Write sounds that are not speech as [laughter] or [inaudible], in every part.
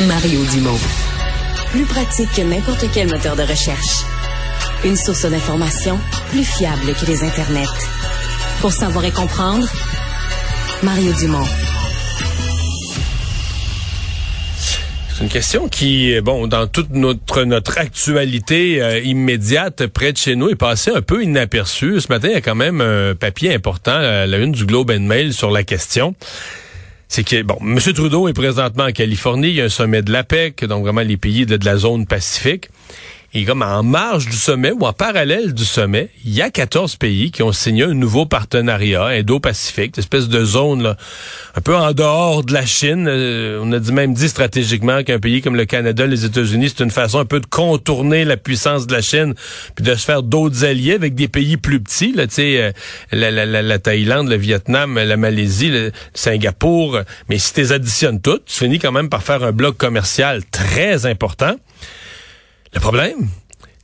Mario Dumont. Plus pratique que n'importe quel moteur de recherche. Une source d'information plus fiable que les internets. Pour savoir et comprendre, Mario Dumont. C'est une question qui, bon, dans toute notre notre actualité euh, immédiate près de chez nous, est passée un peu inaperçue. Ce matin, il y a quand même un papier important, euh, la une du Globe and Mail sur la question. C'est que, bon, M. Trudeau est présentement en Californie, il y a un sommet de l'APEC, donc vraiment les pays de la zone Pacifique. Et comme en marge du sommet ou en parallèle du sommet, il y a 14 pays qui ont signé un nouveau partenariat Indo-Pacifique, espèce de zone là, un peu en dehors de la Chine. Euh, on a dit même dit stratégiquement qu'un pays comme le Canada, les États-Unis, c'est une façon un peu de contourner la puissance de la Chine, puis de se faire d'autres alliés avec des pays plus petits, là, euh, la, la, la, Thaïlande, le Vietnam, la Malaisie, le Singapour. Mais si tu les additionnes toutes, tu finis quand même par faire un bloc commercial très important. Le problème,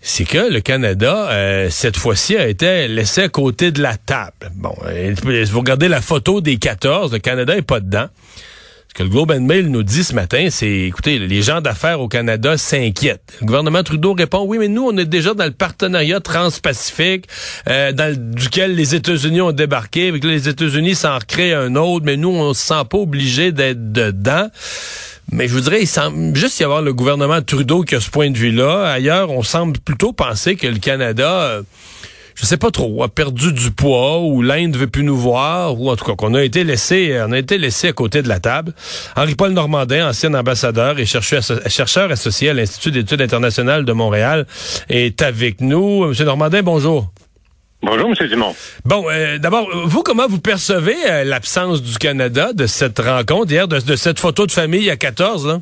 c'est que le Canada, euh, cette fois-ci, a été laissé à côté de la table. Bon, euh, vous regardez la photo des 14, le Canada est pas dedans. Ce que le Globe and Mail nous dit ce matin, c'est, écoutez, les gens d'affaires au Canada s'inquiètent. Le gouvernement Trudeau répond, oui, mais nous, on est déjà dans le partenariat transpacifique, euh, dans duquel les États-Unis ont débarqué. Avec les États-Unis s'en recréent un autre, mais nous, on se sent pas obligé d'être dedans. Mais je voudrais, il semble juste y avoir le gouvernement Trudeau qui a ce point de vue-là. Ailleurs, on semble plutôt penser que le Canada, euh, je sais pas trop, a perdu du poids ou l'Inde veut plus nous voir ou en tout cas qu'on a été laissé, on a été laissé à côté de la table. Henri-Paul Normandin, ancien ambassadeur et chercheur associé à l'Institut d'études internationales de Montréal, est avec nous. Monsieur Normandin, bonjour. Bonjour, M. Dumont. Bon, euh, d'abord, vous, comment vous percevez euh, l'absence du Canada de cette rencontre hier, de, cette photo de famille à 14, là?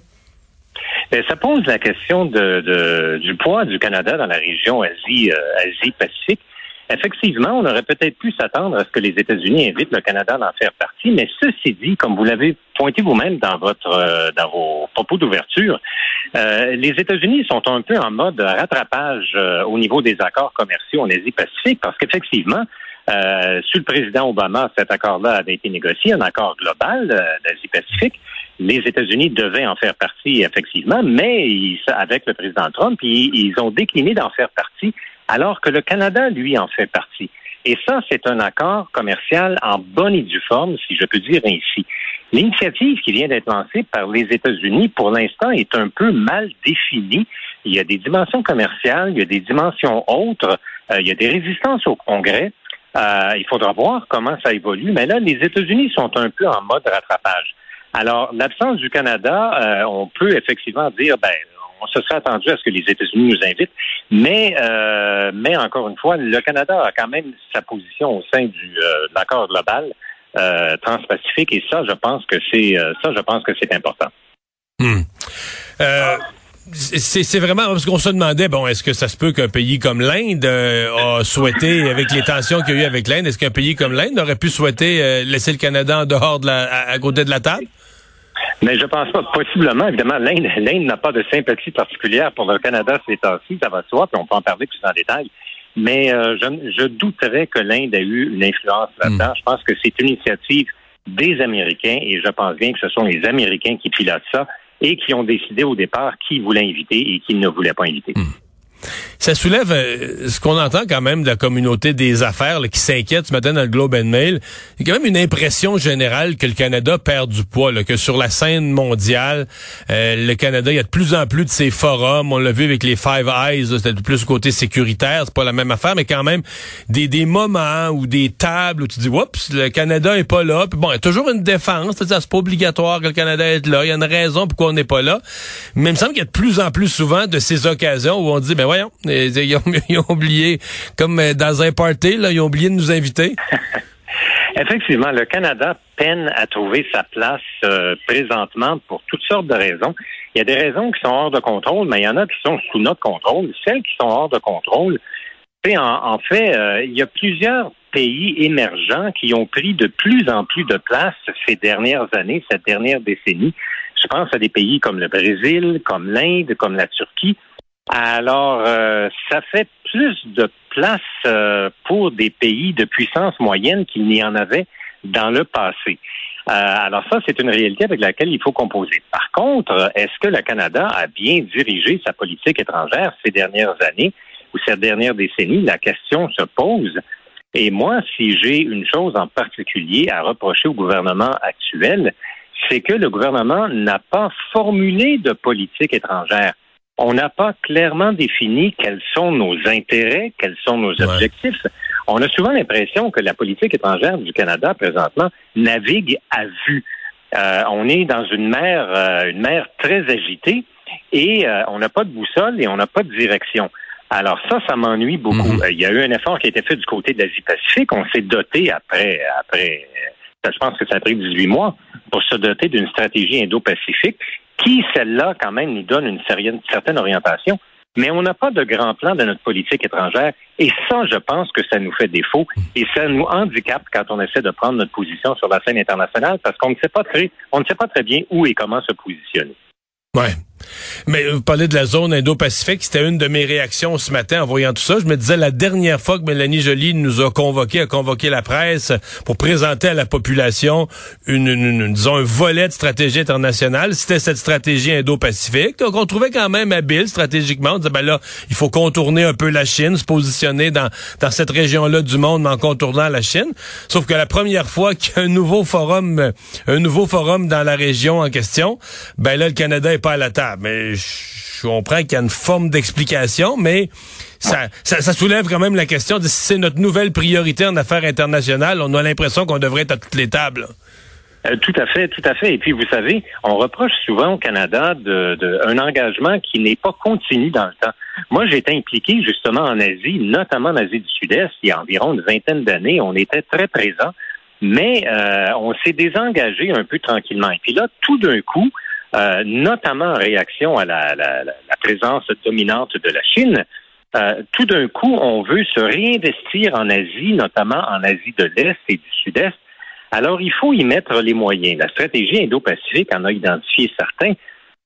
Ben, ça pose la question de, du poids du Canada dans la région Asie, euh, Asie-Pacifique. Effectivement, on aurait peut-être pu s'attendre à ce que les États-Unis invitent le Canada d'en faire partie, mais ceci dit, comme vous l'avez pointé vous-même dans votre euh, dans vos propos d'ouverture, euh, les États-Unis sont un peu en mode rattrapage euh, au niveau des accords commerciaux en Asie-Pacifique, parce qu'effectivement, sous le président Obama, cet accord-là avait été négocié, un accord global d'Asie-Pacifique. Les États-Unis devaient en faire partie, effectivement, mais avec le président Trump, ils ont décliné d'en faire partie alors que le Canada, lui, en fait partie. Et ça, c'est un accord commercial en bonne et due forme, si je peux dire ainsi. L'initiative qui vient d'être lancée par les États-Unis, pour l'instant, est un peu mal définie. Il y a des dimensions commerciales, il y a des dimensions autres, euh, il y a des résistances au Congrès. Euh, il faudra voir comment ça évolue. Mais là, les États-Unis sont un peu en mode rattrapage. Alors, l'absence du Canada, euh, on peut effectivement dire, ben, on se serait attendu à ce que les États-Unis nous invitent, mais euh, mais encore une fois, le Canada a quand même sa position au sein du euh, de l'accord global euh, transpacifique et ça, je pense que c'est ça, je pense que c'est important. Hmm. c'est vraiment parce qu'on se demandait bon est-ce que ça se peut qu'un pays comme l'Inde a souhaité avec les tensions qu'il y a eu avec l'Inde est-ce qu'un pays comme l'Inde aurait pu souhaiter laisser le Canada dehors de la à côté de la table? Mais je pense pas. Possiblement, évidemment, l'Inde, l'Inde n'a pas de sympathie particulière pour le Canada ces temps-ci, ça va se voir, puis on peut en parler plus en détail. Mais euh, je, je, douterais que l'Inde ait eu une influence là-dedans. Hmm. Je pense que c'est une initiative des Américains et je pense bien que ce sont les Américains qui pilotent ça et qui ont décidé au départ qui voulait inviter et qui ne voulait pas inviter. Hmm. Ça soulève euh, ce qu'on entend quand même de la communauté des affaires qui s'inquiète ce matin dans le Globe and Mail. Il y a quand même une impression générale que le Canada perd du poids, que sur la scène mondiale, euh, le Canada, il y a de plus en plus de ces forums. On l'a vu avec les Five Eyes, c'était plus côté sécuritaire, c'est pas la même affaire, mais quand même des, des moments ou des tables où tu dis, oups, le Canada est pas là. Puis bon, il y a toujours une défense, c'est pas obligatoire que le Canada est là. Il y a une raison pourquoi on n'est pas là. Mais il me semble qu'il y a de plus en plus souvent de ces occasions où on dit, ben voyons, [laughs] ils ont, oublié, comme euh, dans un party, ils ont oublié de nous inviter. [laughs] Effectivement, le Canada peine à trouver sa place euh, présentement pour toutes sortes de raisons. Il y a des raisons qui sont hors de contrôle, mais il y en a qui sont sous notre contrôle. Celles qui sont hors de contrôle, en, en fait, euh, il y a plusieurs pays émergents qui ont pris de plus en plus de place ces dernières années, cette dernière décennie. Je pense à des pays comme le Brésil, comme l'Inde, comme la Turquie, alors, euh, ça fait plus de place euh, pour des pays de puissance moyenne qu'il n'y en avait dans le passé. alors ça, c'est une réalité avec laquelle il faut composer. Par contre, est-ce que le Canada a bien dirigé sa politique étrangère ces dernières années ou ces dernières décennies? La question se pose. Et moi, si j'ai une chose en particulier à reprocher au gouvernement actuel, c'est que le gouvernement n'a pas formulé de politique étrangère. On n'a pas clairement défini quels sont nos intérêts, quels sont nos objectifs. On a souvent l'impression que la politique étrangère du Canada présentement navigue à vue. Euh, on est dans une mer, euh, une mer très agitée et euh, on n'a pas de boussole et on n'a pas de direction. Alors ça, ça m'ennuie beaucoup. Mhm. Il y a eu un effort qui a été fait du côté de l'Asie-Pacifique. On s'est doté après, après, je pense que ça a pris 18 mois pour se doter d'une stratégie indo-pacifique qui, celle-là, quand même, nous donne une certaine orientation. Mais on n'a pas de grand plan de notre politique étrangère. Et ça, je pense que ça nous fait défaut. Et ça nous handicape quand on essaie de prendre notre position sur la scène internationale parce qu'on ne sait pas très, on ne sait pas très bien où et comment se positionner. Ouais. Mais vous parlez de la zone Indo-Pacifique, c'était une de mes réactions ce matin en voyant tout ça. Je me disais la dernière fois que Mélanie Joly nous a convoqué, a convoqué la presse pour présenter à la population une, disons un volet de stratégie internationale, c'était cette stratégie Indo-Pacifique. Donc on trouvait quand même habile stratégiquement. On disait ben là, il faut contourner un peu la Chine, se positionner dans dans cette région-là du monde en contournant la Chine. Sauf que la première fois qu'il y a un nouveau forum un nouveau forum dans la région en question, ben là le Canada est pas à la table mais je comprends qu'il y a une forme d'explication, mais ça, soulève quand même la question de si c'est notre nouvelle priorité en affaires internationales. On a l'impression qu'on devrait être à toutes les tables. Euh, tout à fait, tout à fait. Et puis, vous savez, on reproche souvent au Canada de, un engagement qui n'est pas continu dans le temps. Moi, j'ai été impliqué justement en Asie, notamment en Asie du Sud-Est, il y a environ une vingtaine d'années. On était très présents, mais euh, on s'est désengagé un peu tranquillement. Et puis là, tout d'un coup, euh, notamment en réaction à la, présence dominante de la Chine. Euh, tout d'un coup, on veut se réinvestir en Asie, notamment en Asie de l'Est et du Sud-Est. Alors, il faut y mettre les moyens. La stratégie Indo-Pacifique en a identifié certains,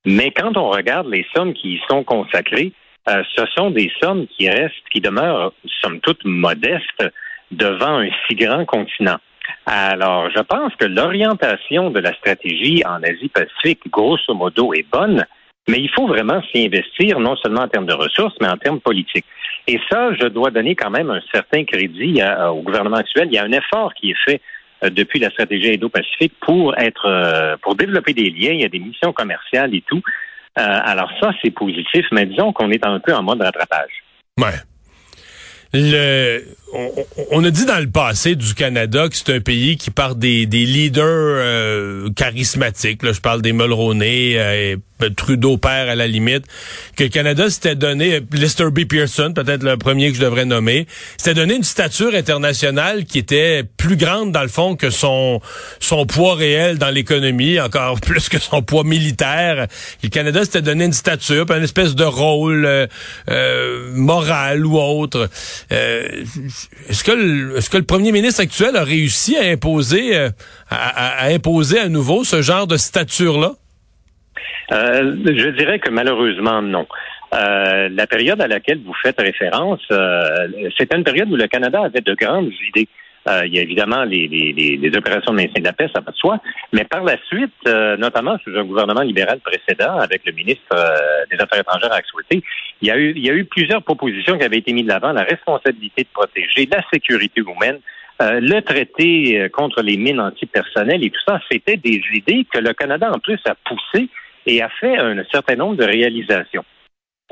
mais quand on regarde les sommes qui y sont consacrées, euh, ce sont des sommes qui restent, qui demeurent, somme toute, modestes devant un si grand continent. Alors, je pense que l'orientation de la stratégie en Asie-Pacifique, grosso modo, est bonne, mais il faut vraiment s'y investir, non seulement en termes de ressources, mais en termes politiques. Et ça, je dois donner quand même un certain crédit au gouvernement actuel. Il y a un effort qui est fait euh, depuis la stratégie Indo-Pacifique pour être, euh, pour développer des liens. Il y a des missions commerciales et tout. Euh, alors ça, c'est positif, mais disons qu'on est un peu en mode rattrapage. Ouais. Le, on, a dit dans le passé du Canada que c'est un pays qui part des, leaders euh, charismatiques. Là, je parle des Mulroney euh, Trudeau père à la limite. Que le Canada s'était donné, Lester B. Pearson, peut-être le premier que je devrais nommer, s'était donné une stature internationale qui était plus grande dans le fond que son son poids réel dans l'économie, encore [laughs] plus que son poids militaire. le Canada s'était donné une stature, une espèce de rôle euh, moral ou autre. Est-ce que, le, est-ce que le premier ministre actuel a réussi à imposer, euh, à, imposer à nouveau ce genre de stature-là? Euh, je dirais que malheureusement, non. Euh, la période à laquelle vous faites référence, c'était une période où le Canada avait de grandes idées. Euh, il y a évidemment les, les, les, opérations de maintien de la paix, ça va de soi. Mais par la suite, euh, notamment sous un gouvernement libéral précédent, avec le ministre euh, des Affaires étrangères Axe il y il y a eu plusieurs propositions qui avaient été mises de l'avant. La responsabilité de protéger, la sécurité humaine, le traité contre les mines antipersonnelles et tout ça, c'était des idées que le Canada, en plus, a poussées et a fait un certain nombre de réalisations.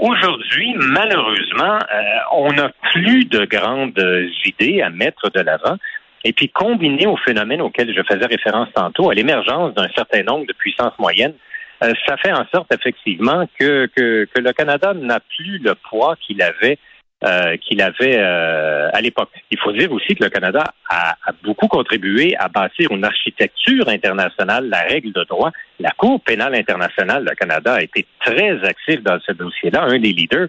Aujourd'hui, malheureusement, euh, on n'a plus de grandes idées à mettre de l'avant. Et puis, combiné au phénomène auquel je faisais référence tantôt, à l'émergence d'un certain nombre de puissances moyennes, euh, ça fait en sorte effectivement que, le Canada n'a plus le poids qu'il avait euh, qu'il avait euh, à l'époque. Il faut dire aussi que le Canada a, beaucoup contribué à bâtir une architecture internationale, la règle de droit. La Cour pénale internationale, le Canada a été très actif dans ce dossier-là, un des leaders.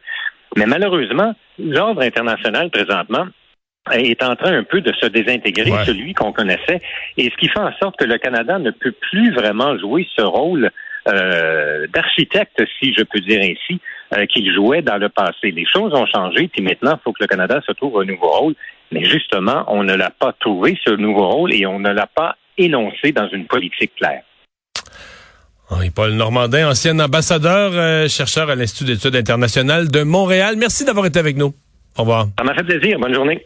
Mais malheureusement, l'ordre international présentement est en train un peu de se désintégrer, celui qu'on connaissait, et ce qui fait en sorte que le Canada ne peut plus vraiment jouer ce rôle euh, d'architecte, si je peux dire ainsi, euh, qu'il jouait dans le passé. Les choses ont changé, puis maintenant, il faut que le Canada se trouve un nouveau rôle. Mais justement, on ne l'a pas trouvé, ce nouveau rôle, et on ne l'a pas énoncé dans une politique claire. Paul Normandin, ancien ambassadeur, euh, chercheur à l'Institut d'études internationales de Montréal. Merci d'avoir été avec nous. Au revoir. Ça m'a fait plaisir. Bonne journée.